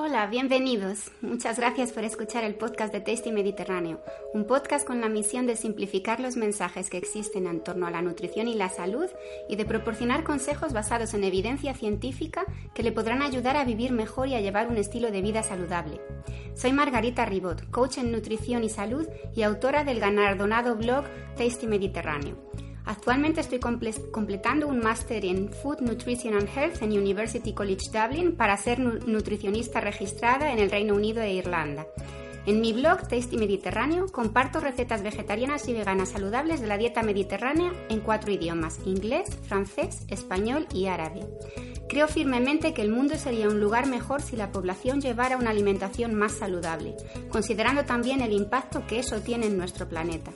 Hola, bienvenidos. Muchas gracias por escuchar el podcast de Tasty Mediterráneo, un podcast con la misión de simplificar los mensajes que existen en torno a la nutrición y la salud y de proporcionar consejos basados en evidencia científica que le podrán ayudar a vivir mejor y a llevar un estilo de vida saludable. Soy Margarita Ribot, coach en nutrición y salud y autora del galardonado blog Tasty Mediterráneo. Actualmente estoy completando un máster en Food, Nutrition and Health en University College Dublin para ser nutricionista registrada en el Reino Unido e Irlanda. En mi blog Tasty Mediterráneo comparto recetas vegetarianas y veganas saludables de la dieta mediterránea en cuatro idiomas, inglés, francés, español y árabe. Creo firmemente que el mundo sería un lugar mejor si la población llevara una alimentación más saludable, considerando también el impacto que eso tiene en nuestro planeta.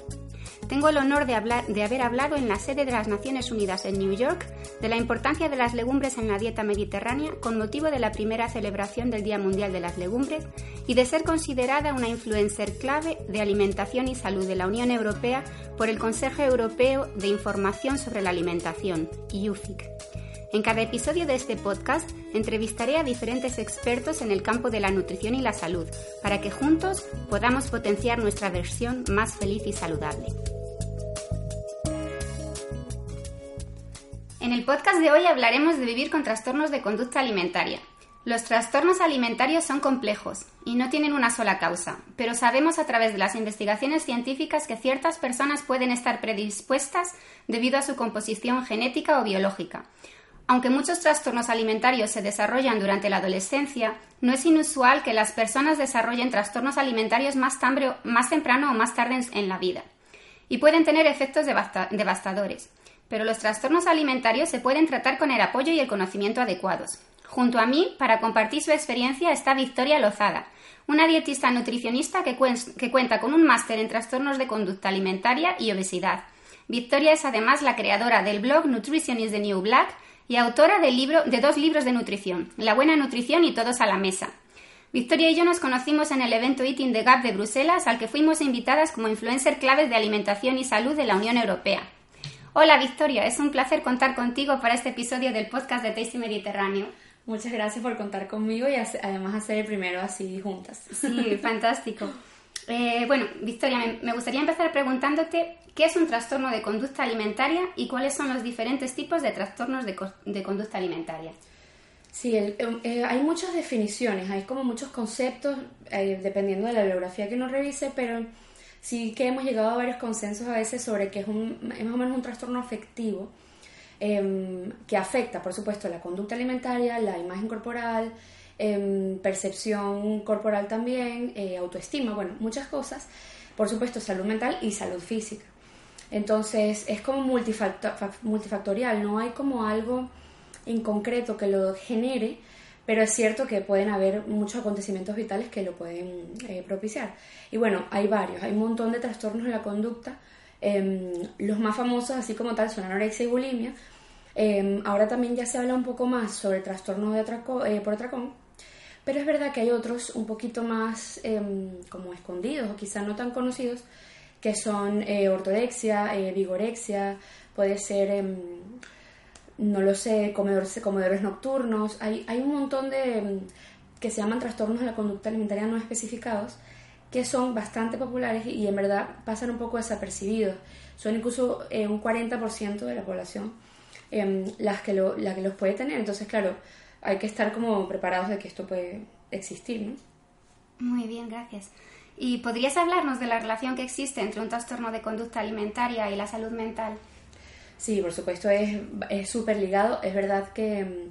Tengo el honor de, haber hablado en la sede de las Naciones Unidas en New York de la importancia de las legumbres en la dieta mediterránea con motivo de la primera celebración del Día Mundial de las Legumbres y de ser considerada una influencer clave de alimentación y salud de la Unión Europea por el Consejo Europeo de Información sobre la Alimentación, IUFIC. En cada episodio de este podcast entrevistaré a diferentes expertos en el campo de la nutrición y la salud para que juntos podamos potenciar nuestra versión más feliz y saludable. En el podcast de hoy hablaremos de vivir con trastornos de conducta alimentaria. Los trastornos alimentarios son complejos y no tienen una sola causa, pero sabemos a través de las investigaciones científicas que ciertas personas pueden estar predispuestas debido a su composición genética o biológica. Aunque muchos trastornos alimentarios se desarrollan durante la adolescencia, no es inusual que las personas desarrollen trastornos alimentarios más, temprano o más tarde en la vida, y pueden tener efectos devastadores pero los trastornos alimentarios se pueden tratar con el apoyo y el conocimiento adecuados. Junto a mí, para compartir su experiencia, está Victoria Lozada, una dietista nutricionista que, cuenta con un máster en trastornos de conducta alimentaria y obesidad. Victoria es además la creadora del blog Nutrition is the New Black y autora de dos libros de nutrición, La buena nutrición y Todos a la mesa. Victoria y yo nos conocimos en el evento Eating the Gap de Bruselas, al que fuimos invitadas como influencer claves de alimentación y salud de la Unión Europea. Hola Victoria, es un placer contar contigo para este episodio del podcast de Tasty Mediterráneo. Muchas gracias por contar conmigo y además hacer el primero así juntas. Sí, fantástico. Eh, bueno, Victoria, me gustaría empezar preguntándote qué es un trastorno de conducta alimentaria y cuáles son los diferentes tipos de trastornos de, conducta alimentaria. Sí, eh, hay muchas definiciones, hay como muchos conceptos, eh, dependiendo de la bibliografía que uno revise, pero sí que hemos llegado a varios consensos a veces sobre que es, un, más o menos un trastorno afectivo em, que afecta, por supuesto, la conducta alimentaria, la imagen corporal, em, percepción corporal también, eh, autoestima, bueno, muchas cosas. Por supuesto, salud mental y salud física. Entonces, es como multifactorial, no hay como algo en concreto que lo genere, pero es cierto que pueden haber muchos acontecimientos vitales que lo pueden eh, propiciar. Y bueno, hay varios, hay un montón de trastornos de la conducta. Em, los más famosos, así como tal, son anorexia y bulimia. Em, ahora también ya se habla un poco más sobre trastornos de atraco, eh, por atracón, pero es verdad que hay otros un poquito más em, como escondidos o quizás no tan conocidos, que son eh, ortodexia, vigorexia, puede ser no lo sé, comedores, comedores nocturnos, hay, hay un montón de mm, que se llaman trastornos de la conducta alimentaria no especificados que son bastante populares y, en verdad pasan un poco desapercibidos. Son incluso eh, un 40% de la población em, las que lo, la que los puede tener. Entonces, claro, hay que estar como preparados de que esto puede existir, ¿no? Muy bien, gracias. ¿Y podrías hablarnos de la relación que existe entre un trastorno de conducta alimentaria y la salud mental? Sí, por supuesto, es súper ligado. Es verdad que mm,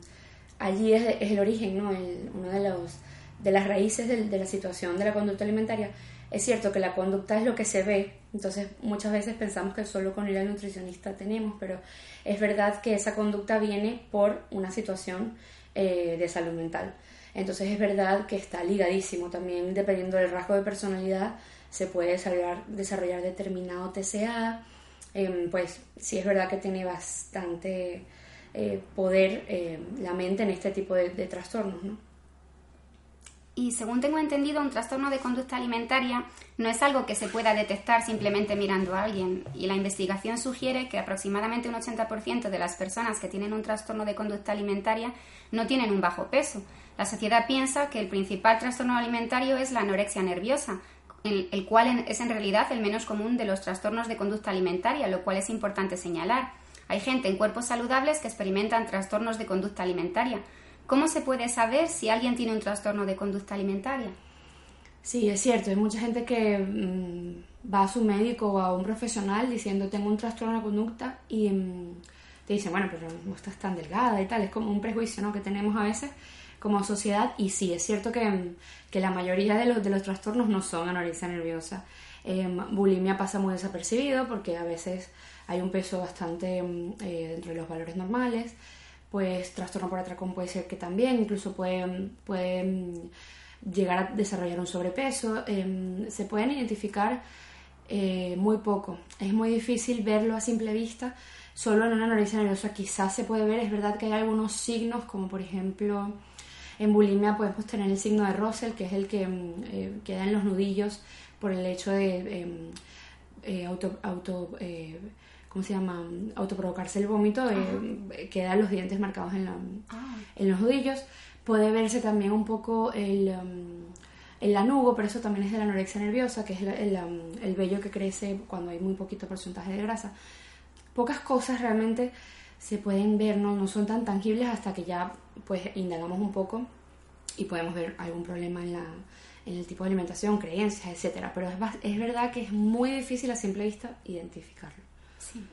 allí es, el origen, ¿no? uno de, los, de las raíces de, la situación de la conducta alimentaria. Es cierto que la conducta es lo que se ve, entonces muchas veces pensamos que solo con ir al nutricionista tenemos, pero es verdad que esa conducta viene por una situación eh, de salud mental. Entonces es verdad que está ligadísimo también, dependiendo del rasgo de personalidad, se puede desarrollar, determinado TCA, Em, pues sí es verdad que tiene bastante eh, poder eh, la mente en este tipo de, trastornos, ¿no? Y según tengo entendido, un trastorno de conducta alimentaria no es algo que se pueda detectar simplemente mirando a alguien. Y la investigación sugiere que aproximadamente un 80% de las personas que tienen un trastorno de conducta alimentaria no tienen un bajo peso, La sociedad piensa que el principal trastorno alimentario es la anorexia nerviosa, el, cual es en realidad el menos común de los trastornos de conducta alimentaria, lo cual es importante señalar. Hay gente en cuerpos saludables que experimentan trastornos de conducta alimentaria. ¿Cómo se puede saber si alguien tiene un trastorno de conducta alimentaria? Sí, es cierto, hay mucha gente que mm, va a su médico o a un profesional diciendo tengo un trastorno de conducta y mm, te dicen, bueno, pero no estás tan delgada y tal, es como un prejuicio ¿no? que tenemos a veces como sociedad y sí, es cierto que, que la mayoría de los, de los trastornos no son anorexia nerviosa. Em, bulimia pasa muy desapercibido porque a veces hay un peso bastante mm, eh, entre los valores normales, pues trastorno por atracón puede ser que también, incluso puede, puede mm, llegar a desarrollar un sobrepeso, em, se pueden identificar eh, muy poco, es muy difícil verlo a simple vista, solo en una anorexia nerviosa quizás se puede ver, es verdad que hay algunos signos como por ejemplo en bulimia podemos tener el signo de Russell, que es el que mm, eh, queda en los nudillos por el hecho de em, eh, auto, auto ¿cómo se llama? Autoprovocarse el vómito, quedan los dientes marcados en, ah. en los nudillos. Puede verse también un poco el, em, el lanugo, pero eso también es de la anorexia nerviosa, que es el, em, el vello que crece cuando hay muy poquito porcentaje de grasa. Pocas cosas realmente se pueden ver, no, no son tan tangibles hasta que ya pues indagamos un poco y podemos ver algún problema en, la, en el tipo de alimentación, creencias, etcétera. Pero es, es verdad que es muy difícil a simple vista identificarlo. Sí.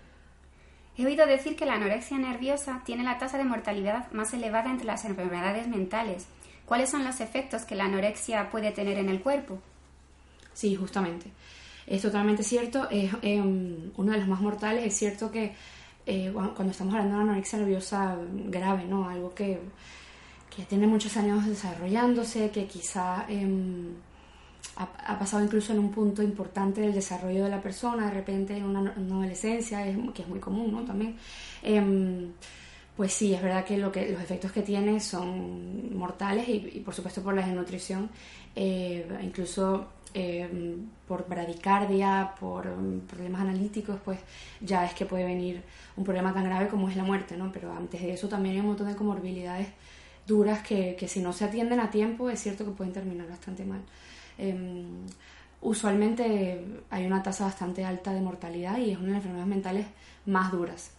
He oído decir que la anorexia nerviosa tiene la tasa de mortalidad más elevada entre las enfermedades mentales. ¿Cuáles son los efectos que la anorexia puede tener en el cuerpo? Sí, justamente. Es totalmente cierto. Es em, uno de los más mortales. Es cierto que eh, cuando estamos hablando de una anorexia nerviosa grave, ¿no? Algo que, que tiene muchos años desarrollándose, que quizá em, ha, pasado incluso en un punto importante del desarrollo de la persona, de repente en una, adolescencia, que es muy común, ¿no? También. Em, pues sí, es verdad que, lo que los efectos que tiene son mortales y, por supuesto por la desnutrición, eh, incluso Em, por bradicardia, por em, problemas analíticos, pues ya es que puede venir un problema tan grave como es la muerte, ¿no? Pero antes de eso también hay un montón de comorbilidades duras que, que si no se atienden a tiempo es cierto que pueden terminar bastante mal. Em, usualmente hay una tasa bastante alta de mortalidad y es una de las enfermedades mentales más duras.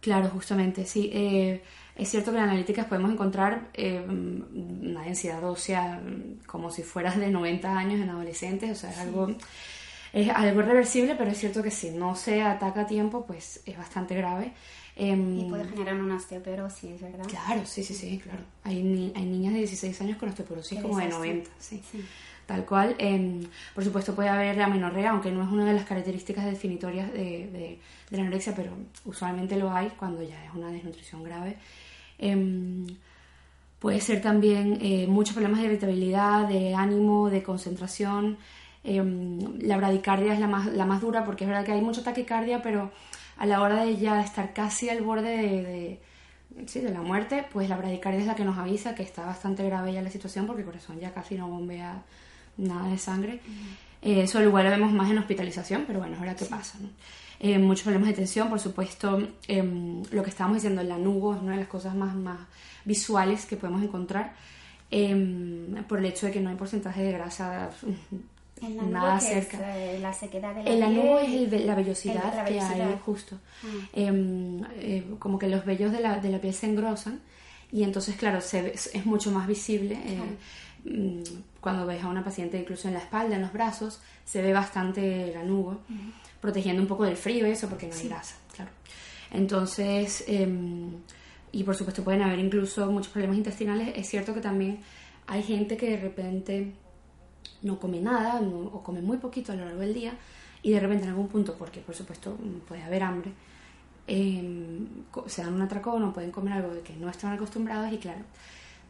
Claro, justamente, sí. Eh, es cierto que en analíticas podemos encontrar eh, una densidad ósea como si fueras de 90 años en adolescentes, o sea, es algo, es algo reversible, pero es cierto que si no se ataca a tiempo, pues es bastante grave. Em, y puede generar una osteoporosis, ¿verdad? Claro, sí, sí, sí, claro. Hay, hay niñas de 16 años con osteoporosis como de 90, sí. Tal cual. Em, por supuesto puede haber amenorrea, aunque no es una de las características definitorias de, de la anorexia, pero usualmente lo hay cuando ya es una desnutrición grave. Em, puede ser también eh, muchos problemas de irritabilidad, de ánimo, de concentración. Em, la bradicardia es la más, la más dura porque es verdad que hay mucha taquicardia, pero a la hora de ya estar casi al borde de, de, la muerte, pues la bradicardia es la que nos avisa que está bastante grave ya la situación porque el corazón ya casi no bombea nada de sangre. Eh, eso igual lo vemos más en hospitalización, pero bueno, es verdad que pasa. ¿no? Eh, muchos problemas de tensión, por supuesto, em, lo que estábamos diciendo, el lanugo es una de las cosas más, más visuales que podemos encontrar em, por el hecho de que no hay porcentaje de grasa nada cerca. Eh, la sequedad de la el lanugo es la vellosidad que hay justo. Ah. Em, eh, como que los vellos de la, de la piel se engrosan y entonces, claro, se es mucho más visible. Mm, cuando ves a una paciente incluso en la espalda, en los brazos, se ve bastante lanugo protegiendo un poco del frío y eso, porque no hay grasa, claro. Entonces, em, y por supuesto pueden haber incluso muchos problemas intestinales. Es cierto que también hay gente que de repente no come nada o come muy poquito a lo largo del día y de repente en algún punto, porque por supuesto puede haber hambre, em, se dan un atracón o pueden comer algo de que no están acostumbrados y claro,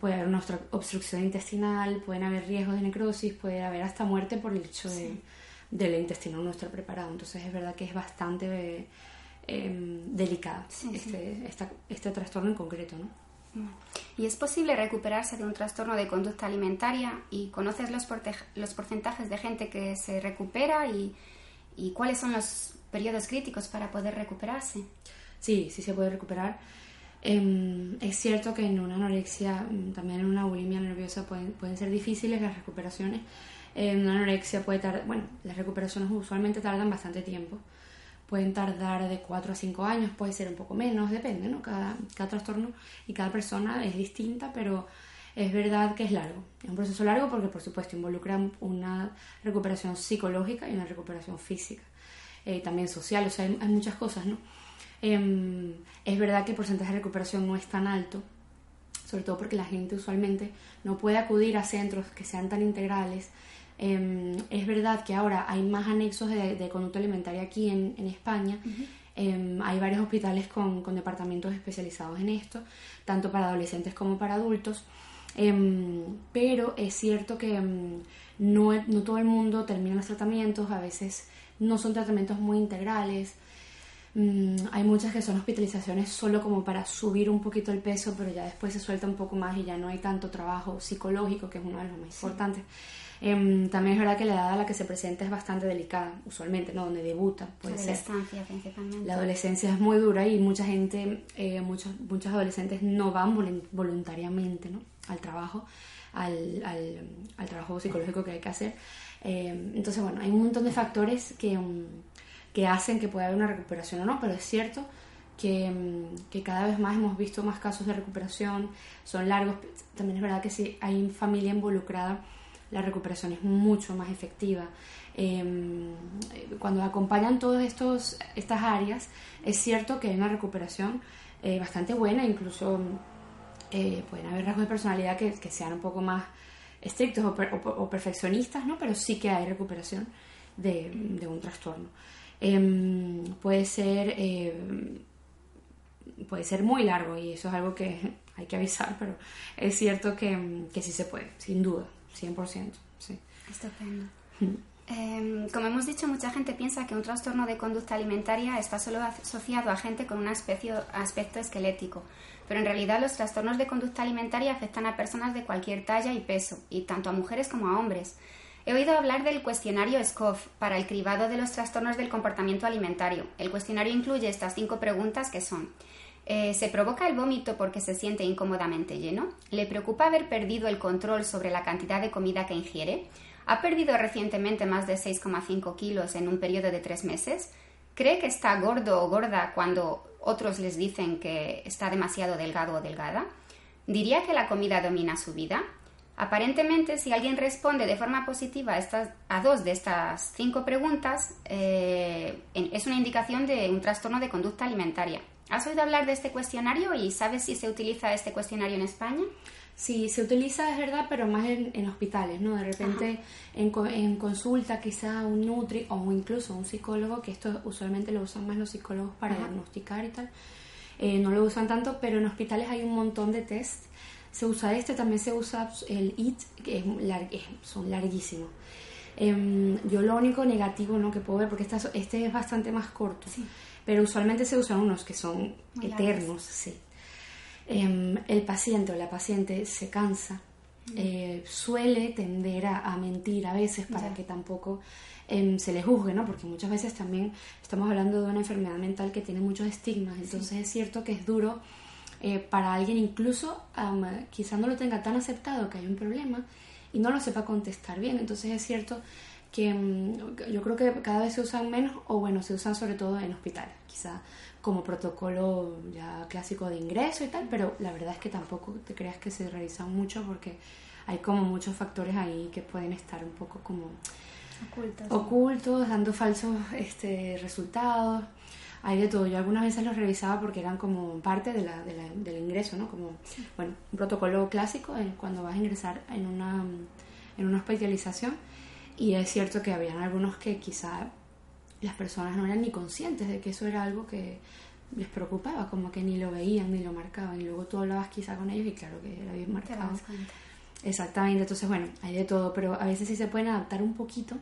puede haber una obstrucción intestinal, pueden haber riesgos de necrosis, puede haber hasta muerte por el hecho de del intestino no estar preparado. Entonces es verdad que es bastante eh, delicado este, este trastorno en concreto. ¿no? ¿Y es posible recuperarse de un trastorno de conducta alimentaria? ¿Y conoces los, los porcentajes de gente que se recupera y, y, cuáles son los periodos críticos para poder recuperarse? Sí, sí se puede recuperar. Em, es cierto que en una anorexia, mm, también en una bulimia nerviosa pueden, pueden ser difíciles las recuperaciones. En una anorexia puede tardar, bueno, las recuperaciones usualmente tardan bastante tiempo. Pueden tardar de 4 a 5 años, puede ser un poco menos, depende, ¿no? Cada, cada trastorno y cada persona es distinta, pero es verdad que es largo. Es un proceso largo porque, por supuesto, involucra una recuperación psicológica y una recuperación física. Eh, también social, o sea, hay, muchas cosas, ¿no? Em, es verdad que el porcentaje de recuperación no es tan alto, sobre todo porque la gente usualmente no puede acudir a centros que sean tan integrales. Em, es verdad que ahora hay más anexos de, conducta alimentaria aquí en, España. Em, hay varios hospitales con, departamentos especializados en esto, tanto para adolescentes como para adultos. pero es cierto que no, no todo el mundo termina los tratamientos, a veces no son tratamientos muy integrales. Mm, hay muchas que son hospitalizaciones solo como para subir un poquito el peso, pero ya después se suelta un poco más y ya no hay tanto trabajo psicológico, que es uno de los más importantes. Em, también es verdad que la edad a la que se presenta es bastante delicada, usualmente, ¿no? Donde debuta, puede la ser. principalmente. La adolescencia es muy dura y mucha gente, eh, muchos, muchos adolescentes no van voluntariamente, ¿no? Al trabajo, al, al, al trabajo psicológico que hay que hacer. Em, entonces, bueno, hay un montón de factores que... Mm, que hacen que pueda haber una recuperación o no, pero es cierto que, mm, que, cada vez más hemos visto más casos de recuperación, son largos, también es verdad que si hay familia involucrada, la recuperación es mucho más efectiva. Em, cuando acompañan todas estas áreas, es cierto que hay una recuperación eh, bastante buena, incluso eh, pueden haber rasgos de personalidad que, sean un poco más estrictos o, o, perfeccionistas, ¿no? pero sí que hay recuperación de un trastorno. Em, puede ser em, puede ser muy largo y eso es algo que hay que avisar, pero es cierto que, que sí se puede, sin duda, 100%. Sí. Estupendo. Em, como hemos dicho, mucha gente piensa que un trastorno de conducta alimentaria está solo asociado a gente con un aspecto esquelético, pero en realidad los trastornos de conducta alimentaria afectan a personas de cualquier talla y peso, y tanto a mujeres como a hombres. He oído hablar del cuestionario SCOF para el cribado de los trastornos del comportamiento alimentario. El cuestionario incluye estas cinco preguntas que son eh, ¿Se provoca el vómito porque se siente incómodamente lleno? ¿Le preocupa haber perdido el control sobre la cantidad de comida que ingiere? ¿Ha perdido recientemente más de 6,5 kilos en un periodo de tres meses? ¿Cree que está gordo o gorda cuando otros les dicen que está demasiado delgado o delgada? ¿Diría que la comida domina su vida? Aparentemente, si alguien responde de forma positiva a, estas, a dos de estas cinco preguntas, eh, es una indicación de un trastorno de conducta alimentaria. ¿Has oído hablar de este cuestionario y sabes si se utiliza este cuestionario en España? Sí, se utiliza, es verdad, pero más en, hospitales, ¿no? De repente en, en, consulta quizá un nutri o incluso un psicólogo, que esto usualmente lo usan más los psicólogos para diagnosticar y tal, eh, no lo usan tanto, pero en hospitales hay un montón de test se usa este, también se usa el IT, que es son larguísimos. Em, yo lo único negativo ¿no? que puedo ver, porque este es bastante más corto, pero usualmente se usan unos que son eternos. Sí. Em, el paciente o la paciente se cansa, eh, suele tender a, mentir a veces para que tampoco em, se le juzgue, ¿no? porque muchas veces también estamos hablando de una enfermedad mental que tiene muchos estigmas, entonces es cierto que es duro eh, para alguien incluso um, quizá no lo tenga tan aceptado que hay un problema y no lo sepa contestar bien. Entonces es cierto que um, yo creo que cada vez se usan menos o bueno, se usan sobre todo en hospitales, quizá como protocolo ya clásico de ingreso y tal, pero la verdad es que tampoco te creas que se revisan mucho porque hay como muchos factores ahí que pueden estar un poco como ocultos, ocultos dando falsos este, resultados hay de todo. Yo algunas veces los revisaba porque eran como parte de la, de la, del ingreso, ¿no? Como, bueno, un protocolo clásico en cuando vas a ingresar en una, en una hospitalización. Y es cierto que habían algunos que quizá las personas no eran ni conscientes de que eso era algo que les preocupaba, como que ni lo veían ni lo marcaban. Y luego tú hablabas quizá con ellos y claro que era bien marcado. Exactamente, entonces bueno, hay de todo, pero a veces sí se pueden adaptar un poquito,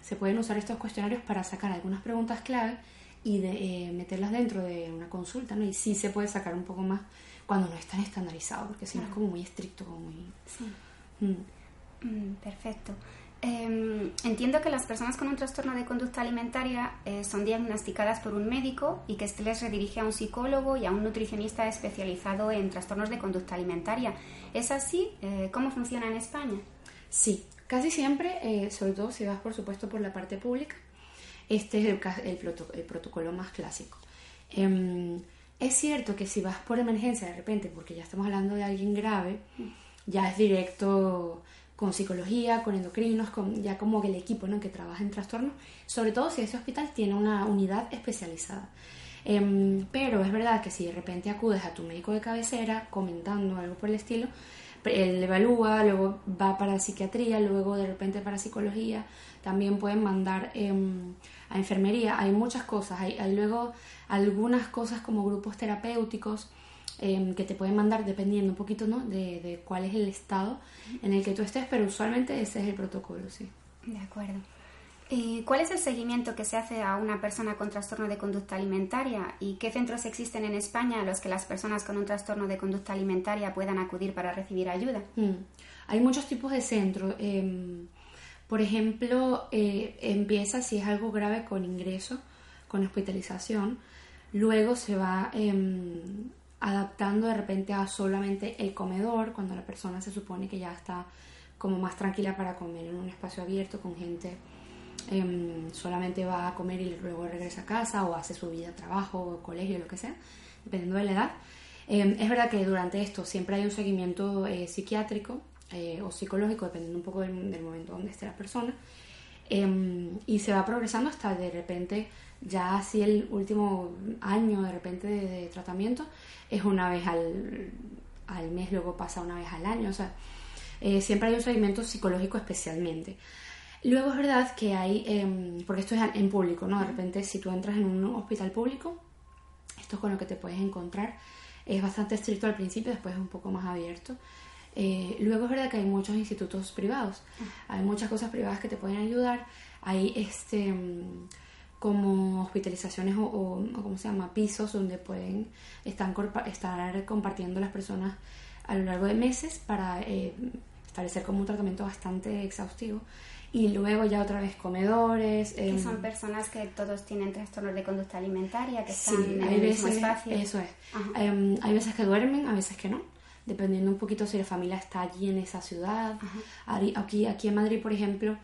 se pueden usar estos cuestionarios para sacar algunas preguntas clave y de eh, meterlas dentro de una consulta, ¿no? Y sí se puede sacar un poco más cuando no es tan estandarizado, porque si no es como muy estricto, como muy... Sí. Mm. Mm, perfecto. Em, entiendo que las personas con un trastorno de conducta alimentaria eh, son diagnosticadas por un médico y que este les redirige a un psicólogo y a un nutricionista especializado en trastornos de conducta alimentaria. ¿Es así? Eh, ¿Cómo funciona en España? Sí, casi siempre, eh, sobre todo si vas por supuesto por la parte pública, este es el, protocolo más clásico. Em, es cierto que si vas por emergencia de repente, porque ya estamos hablando de alguien grave, ya es directo con psicología, con endocrinos, con ya como el equipo ¿no? que trabaja en trastornos, sobre todo si ese hospital tiene una unidad especializada. Em, pero es verdad que si de repente acudes a tu médico de cabecera comentando algo por el estilo, él evalúa, luego va para psiquiatría, luego de repente para psicología, también pueden mandar em, a enfermería, hay muchas cosas, hay, hay luego algunas cosas como grupos terapéuticos, Em, que te pueden mandar dependiendo un poquito ¿no? de, de, cuál es el estado en el que tú estés, pero usualmente ese es el protocolo, sí. De acuerdo. ¿Y cuál es el seguimiento que se hace a una persona con trastorno de conducta alimentaria y qué centros existen en España a los que las personas con un trastorno de conducta alimentaria puedan acudir para recibir ayuda? Mm. Hay muchos tipos de centros. Em, por ejemplo, eh, empieza si es algo grave con ingreso, con hospitalización. Luego se va em, adaptando de repente a solamente el comedor, cuando la persona se supone que ya está como más tranquila para comer en un espacio abierto con gente, em, solamente va a comer y luego regresa a casa o hace su vida, trabajo, colegio, lo que sea, dependiendo de la edad. Em, es verdad que durante esto siempre hay un seguimiento eh, psiquiátrico eh, o psicológico, dependiendo un poco del, del momento donde esté la persona, em, y se va progresando hasta de repente ya así el último año de repente de, tratamiento es una vez al, al, mes, luego pasa una vez al año, o sea, eh, siempre hay un seguimiento psicológico especialmente. Luego es verdad que hay, em, porque esto es en público, ¿no? De repente si tú entras en un hospital público, esto es con lo que te puedes encontrar, es bastante estricto al principio, después es un poco más abierto. Eh, luego es verdad que hay muchos institutos privados, hay muchas cosas privadas que te pueden ayudar, hay este em, como hospitalizaciones o, o, ¿cómo se llama? pisos donde pueden estar, estar compartiendo las personas a lo largo de meses para eh, establecer como un tratamiento bastante exhaustivo y luego ya otra vez comedores. Que son em, personas que todos tienen trastornos de conducta alimentaria, que están en el mismo espacio. Eso es. Em, hay veces que duermen, a veces que no, dependiendo un poquito si la familia está allí en esa ciudad. Aquí, aquí en Madrid, por ejemplo,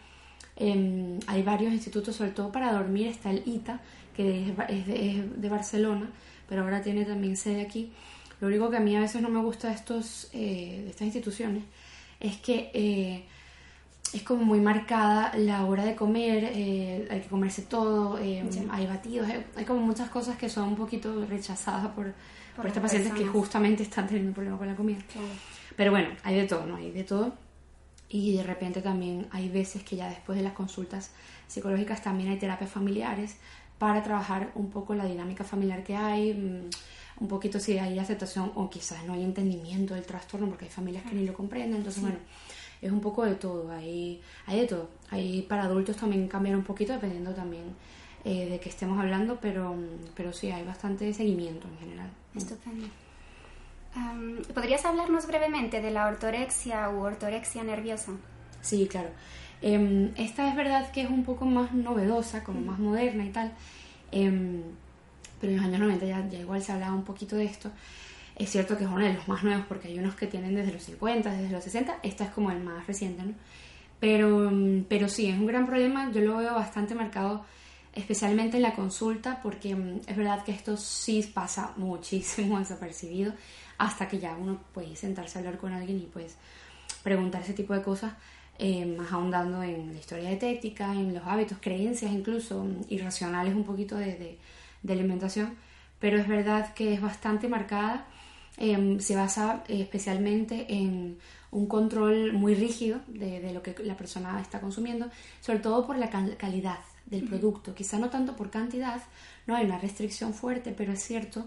Em, hay varios institutos, sobre todo para dormir, está el ITA, que es, de, Barcelona, pero ahora tiene también sede aquí. Lo único que a mí a veces no me gusta de, estos, eh, de estas instituciones es que eh, es como muy marcada la hora de comer, eh, hay que comerse todo, em, hay batidos, hay, como muchas cosas que son un poquito rechazadas por, por, estos pacientes que justamente están teniendo un problema con la comida. Pero bueno, hay de todo, ¿no? Hay de todo. Y de repente también hay veces que ya después de las consultas psicológicas también hay terapias familiares para trabajar un poco la dinámica familiar que hay, mm, un poquito si hay aceptación o quizás no hay entendimiento del trastorno porque hay familias que ni lo comprenden, entonces bueno, es un poco de todo, hay, hay de todo, hay para adultos también cambiar un poquito dependiendo también eh, de qué estemos hablando, pero, pero sí, hay bastante seguimiento en general. Estupendo. ¿Podrías hablarnos brevemente de la ortorexia u ortorexia nerviosa? Sí, claro. Em, esta es verdad que es un poco más novedosa, como más moderna y tal, em, pero en los años 90 ya, ya, igual se hablaba un poquito de esto. Es cierto que es uno de los más nuevos porque hay unos que tienen desde los 50, desde los 60, esta es como el más reciente, ¿no? Pero, em, pero sí, es un gran problema, yo lo veo bastante marcado especialmente en la consulta porque es verdad que esto sí pasa muchísimo desapercibido hasta que ya uno puede sentarse a hablar con alguien y pues preguntar ese tipo de cosas, eh, más ahondando en la historia dietética, en los hábitos, creencias incluso irracionales un poquito de, de, alimentación, pero es verdad que es bastante marcada, em, se basa especialmente en un control muy rígido de, de, lo que la persona está consumiendo, sobre todo por la calidad del producto, quizá no tanto por cantidad, no hay una restricción fuerte, pero es cierto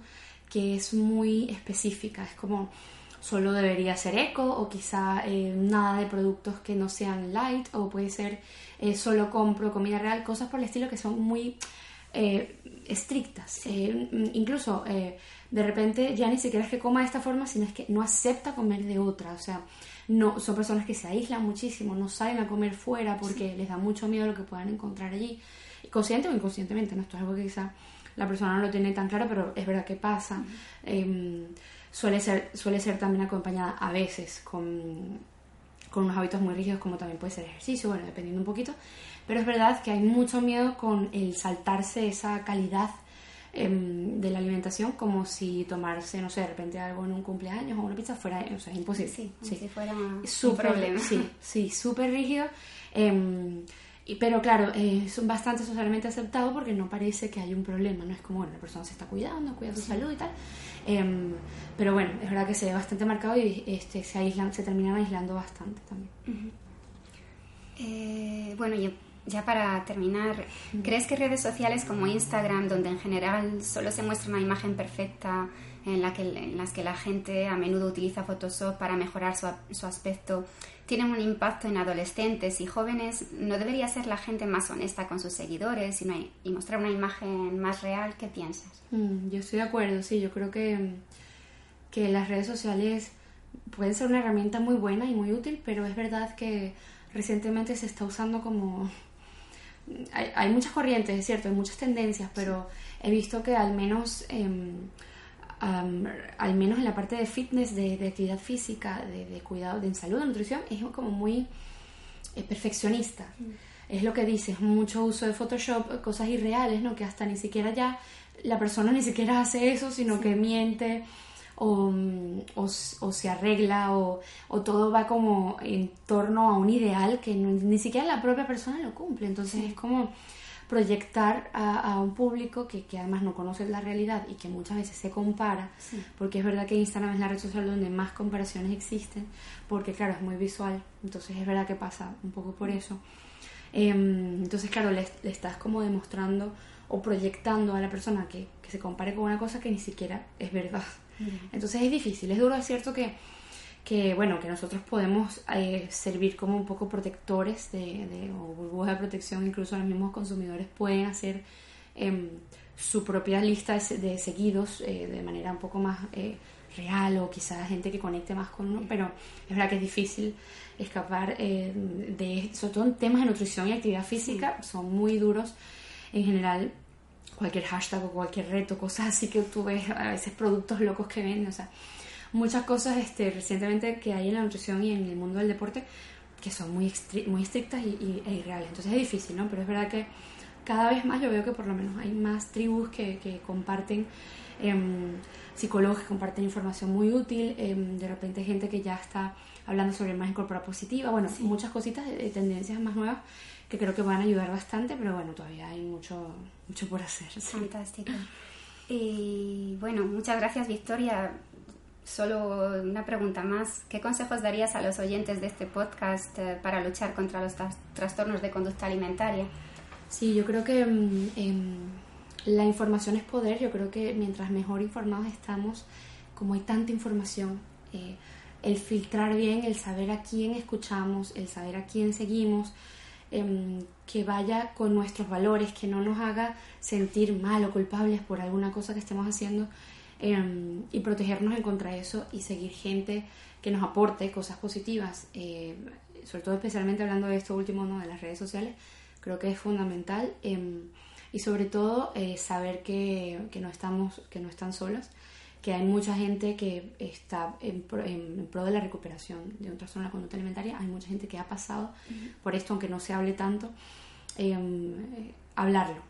que es muy específica, es como solo debería ser eco o quizá eh, nada de productos que no sean light o puede ser eh, solo compro comida real, cosas por el estilo que son muy eh, estrictas. Eh, incluso eh, de repente ya ni siquiera es que coma de esta forma, sino es que no acepta comer de otra. O sea, no, son personas que se aíslan muchísimo, no salen a comer fuera porque les da mucho miedo lo que puedan encontrar allí. Consciente o inconscientemente, ¿no? Esto es algo que quizá la persona no lo tiene tan claro, pero es verdad que pasa. Em, suele, ser, suele ser también acompañada a veces con, con unos hábitos muy rígidos, como también puede ser ejercicio, bueno, dependiendo un poquito. Pero es verdad que hay mucho miedo con el saltarse esa calidad em, de la alimentación, como si tomarse, no sé, de repente algo en un cumpleaños o una pizza fuera, o sea, imposible. Sí, sí. si fuera super, un problema. Sí, sí, súper rígido. Em, pero claro, es bastante socialmente aceptado porque no parece que hay un problema, no es como, bueno, la persona se está cuidando, cuida su salud y tal. Em, pero bueno, es verdad que se ve bastante marcado y este, se, aíslan, se terminan aislando bastante también. eh, bueno, yo ya para terminar, ¿crees que redes sociales como Instagram, donde en general solo se muestra una imagen perfecta, en, la que, en las que la gente a menudo utiliza Photoshop para mejorar su, su aspecto, tienen un impacto en adolescentes y jóvenes? ¿No debería ser la gente más honesta con sus seguidores y, y mostrar una imagen más real? ¿Qué piensas? Mm, yo estoy de acuerdo, sí, yo creo que, que las redes sociales pueden ser una herramienta muy buena y muy útil, pero es verdad que recientemente se está usando como hay, muchas corrientes, es cierto, hay muchas tendencias, pero he visto que al menos, em, al menos en la parte de fitness, de, actividad física, de, cuidado, de salud, de nutrición, es como muy eh, perfeccionista. Mm. Es lo que dices, mucho uso de Photoshop, cosas irreales, ¿no? Que hasta ni siquiera ya la persona ni siquiera hace eso, sino que miente o, o, se arregla o, o, todo va como en torno a un ideal que ni siquiera la propia persona lo cumple. Entonces es como proyectar a, un público que, que, además no conoce la realidad y que muchas veces se compara, porque es verdad que Instagram es la red social donde más comparaciones existen, porque claro, es muy visual, entonces es verdad que pasa un poco por eso. Em, entonces, claro, le, le, estás como demostrando o proyectando a la persona que, que se compare con una cosa que ni siquiera es verdad. Entonces es difícil, es duro, es cierto que, que bueno, que nosotros podemos eh, servir como un poco protectores de, de, o burbujas de protección, incluso los mismos consumidores pueden hacer em, su propia lista de, seguidos eh, de manera un poco más eh, real o quizás gente que conecte más con uno, pero es verdad que es difícil escapar de, sobre todo en temas de nutrición y actividad física, son muy duros en general cualquier hashtag o cualquier reto, cosas así que tú ves a veces productos locos que venden, o sea, muchas cosas este, recientemente que hay en la nutrición y en el mundo del deporte que son muy, muy estrictas y, e irreales. Entonces es difícil, ¿no? Pero es verdad que cada vez más yo veo que por lo menos hay más tribus que, que comparten eh, psicólogos que comparten información muy útil, em, de repente gente que ya está hablando sobre imagen corporal positiva, bueno, muchas cositas, de tendencias más nuevas que creo que van a ayudar bastante, pero bueno, todavía hay mucho, mucho por hacer. Fantástico. Y bueno, muchas gracias Victoria. Solo una pregunta más. ¿Qué consejos darías a los oyentes de este podcast eh, para luchar contra los trastornos de conducta alimentaria? Sí, yo creo que em, la información es poder. Yo creo que mientras mejor informados estamos, como hay tanta información, eh, el filtrar bien, el saber a quién escuchamos, el saber a quién seguimos, Em, que vaya con nuestros valores, que no nos haga sentir mal o culpables por alguna cosa que estemos haciendo em, y protegernos en contra de eso y seguir gente que nos aporte cosas positivas, eh, sobre todo especialmente hablando de esto último, ¿no? de las redes sociales, creo que es fundamental em, y sobre todo eh, saber que, que, no estamos, que no están solas que hay mucha gente que está en pro, de la recuperación de un trastorno de la conducta alimentaria, hay mucha gente que ha pasado por esto, aunque no se hable tanto, em, eh, hablarlo,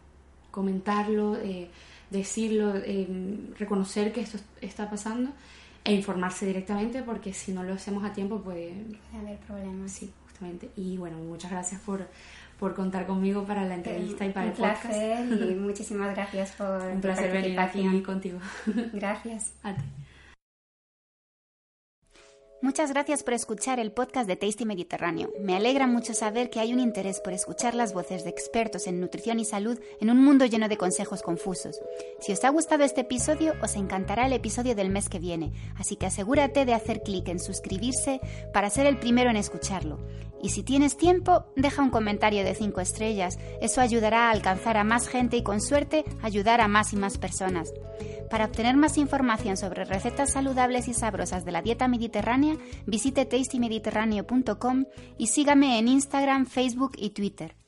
comentarlo, eh, decirlo, em, reconocer que esto está pasando e informarse directamente porque si no lo hacemos a tiempo puede, puede haber problemas. Sí, justamente. Y bueno, muchas gracias por por contar conmigo para la entrevista y para el podcast. placer y muchísimas gracias por Un placer venir aquí contigo. Gracias. A ti. Muchas gracias por escuchar el podcast de Tasty Mediterráneo. Me alegra mucho saber que hay un interés por escuchar las voces de expertos en nutrición y salud en un mundo lleno de consejos confusos. Si os ha gustado este episodio, os encantará el episodio del mes que viene, así que asegúrate de hacer clic en suscribirse para ser el primero en escucharlo. Y si tienes tiempo, deja un comentario de 5 estrellas. Eso ayudará a alcanzar a más gente y con suerte ayudar a más y más personas. Para obtener más información sobre recetas saludables y sabrosas de la dieta mediterránea, visite tastymediterráneo.com y sígame en Instagram, Facebook y Twitter.